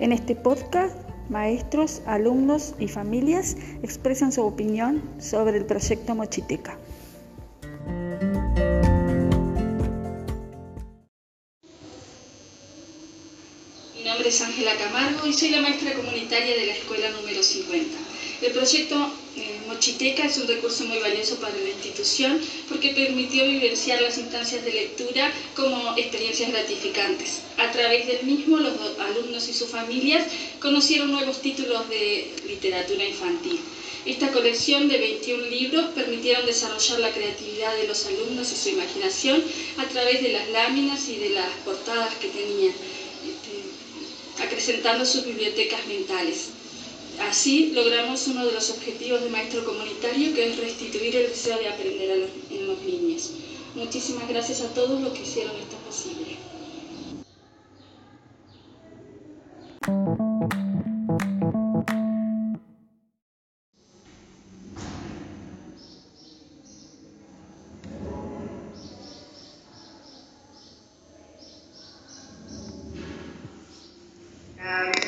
En este podcast, maestros, alumnos y familias expresan su opinión sobre el proyecto Mochiteca. Mi nombre es Ángela Camargo y soy la maestra comunitaria de la escuela número 50. El proyecto eh, Mochiteca es un recurso muy valioso para la institución porque permitió vivenciar las instancias de lectura como experiencias gratificantes. A través del mismo, los alumnos y sus familias conocieron nuevos títulos de literatura infantil. Esta colección de 21 libros permitieron desarrollar la creatividad de los alumnos y su imaginación a través de las láminas y de las portadas que tenían, este, acrecentando sus bibliotecas mentales. Así logramos uno de los objetivos de Maestro Comunitario, que es restituir el deseo de aprender en los niños. Muchísimas gracias a todos los que hicieron esto posible.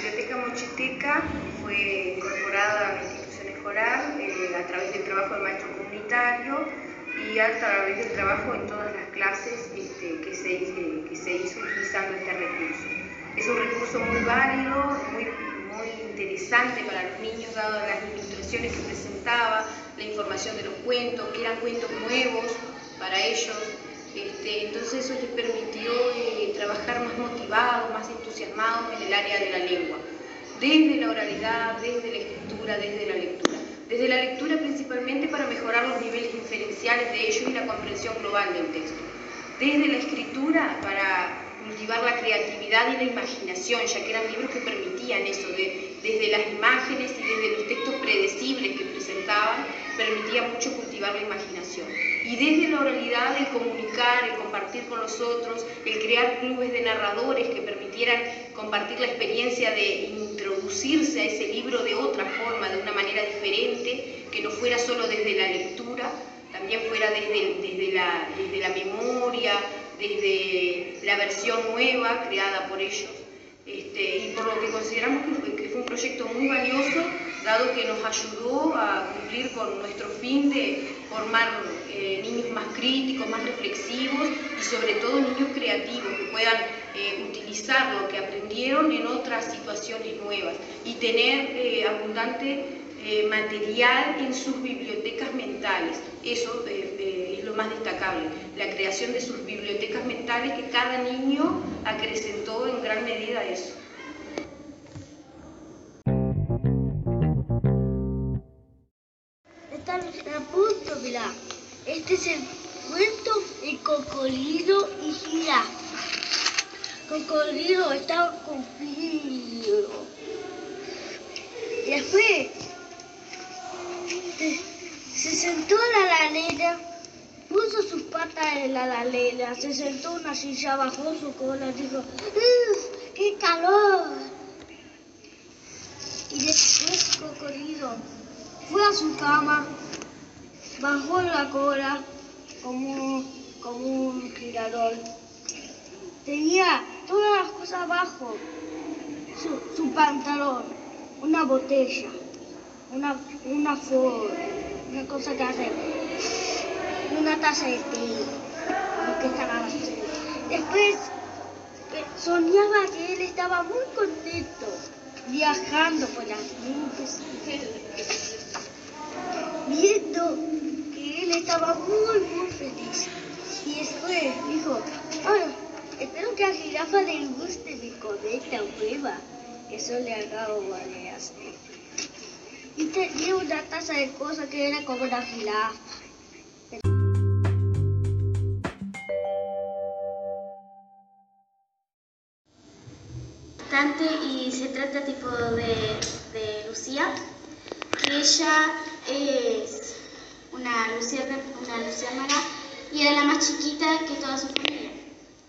Biblioteca Mochiteca fue incorporada a la institución escolar eh, a través del trabajo del maestro comunitario y a través del trabajo en todas las clases este, que, se, que se hizo utilizando este recurso. Es un recurso muy válido, muy, muy interesante para los niños, dado las ilustraciones que presentaba, la información de los cuentos, que eran cuentos nuevos para ellos. Este, entonces eso les permitió eh, trabajar más motivados, más entusiasmados en el área de la lengua, desde la oralidad, desde la escritura, desde la lectura. Desde la lectura principalmente para mejorar los niveles inferenciales de ellos y la comprensión global del texto. Desde la escritura para cultivar la creatividad y la imaginación, ya que eran libros que permitían eso, de, desde las imágenes y desde los textos predecibles que presentaban, permitía mucho cultivar la imaginación. Y desde la oralidad, el comunicar, el compartir con los otros, el crear clubes de narradores que permitieran compartir la experiencia de introducirse a ese libro de otra forma, de una manera diferente, que no fuera solo desde la lectura, también fuera desde, desde, la, desde la memoria, desde la versión nueva creada por ellos. Este, y por lo que consideramos que fue, un proyecto muy valioso, dado que nos ayudó a cumplir con nuestro fin de formar eh, niños más críticos, más reflexivos y sobre todo niños creativos que puedan eh, utilizar lo que aprendieron en otras situaciones nuevas y tener eh, abundante material en sus bibliotecas mentales. Eso es lo más destacable, la creación de sus bibliotecas mentales que cada niño acrecentó en gran medida eso. Está a punto, mirá. Este es el cuento El cocodrilo y jirafa. Cocodrilo estaba confundido. Y después se, se sentó en la arena puso sus patas en la lalera, se sentó en una silla, bajó su cola dijo, ¡Uf, qué calor! Y después Cocodrilo fue a su cama, bajó la cola como, como un girador. Tenía todas las cosas abajo, su, su pantalón, una botella, una, una flor, una cosa que hace una taza de té, lo estaba haciendo. Después soñaba que él estaba muy contento, viajando por las nubes, viendo que él estaba muy, muy feliz. Y después dijo, bueno, espero que a jirafa le guste mi cometa nueva. Eso le de hacer. Y tenía una taza de cosas que era como una jirafa. y se trata tipo de, de, Lucía, que ella es una luciérnaga, una luciérnaga y era la más chiquita que toda su familia.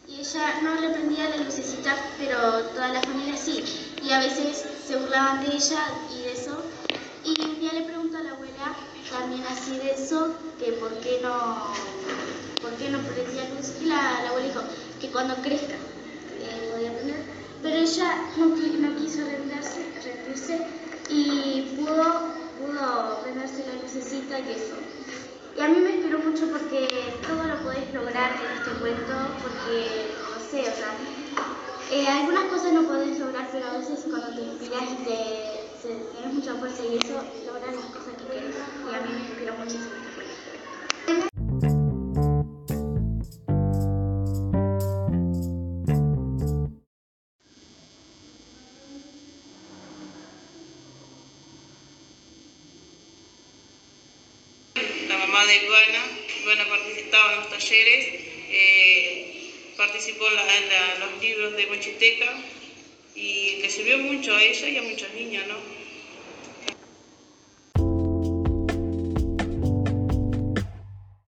Y ella no le prendía la lucecita, pero toda la familia sí. Y a veces se burlaban de ella y de eso. Y un día le preguntó a la abuela, también así de eso, que por qué no, por qué no prendía luz. Y la, la abuela dijo que cuando crezca eh, podía prender. pero ella no, quiso rendirse, rendirse y pudo, pudo prenderse la lucecita y eso. Y a mí me inspiró mucho porque todo lo podés lograr en este cuento, porque, no sé, o sea, eh, algunas cosas no podés lograr, pero a veces cuando te inspiras y te, tienes mucha fuerza y eso, logras las cosas que quieres. Mamá de Iguana participaba en los talleres. Eh, participó en, los libros de Mochiteca y le sirvió mucho a ella y a muchas niñas, ¿no?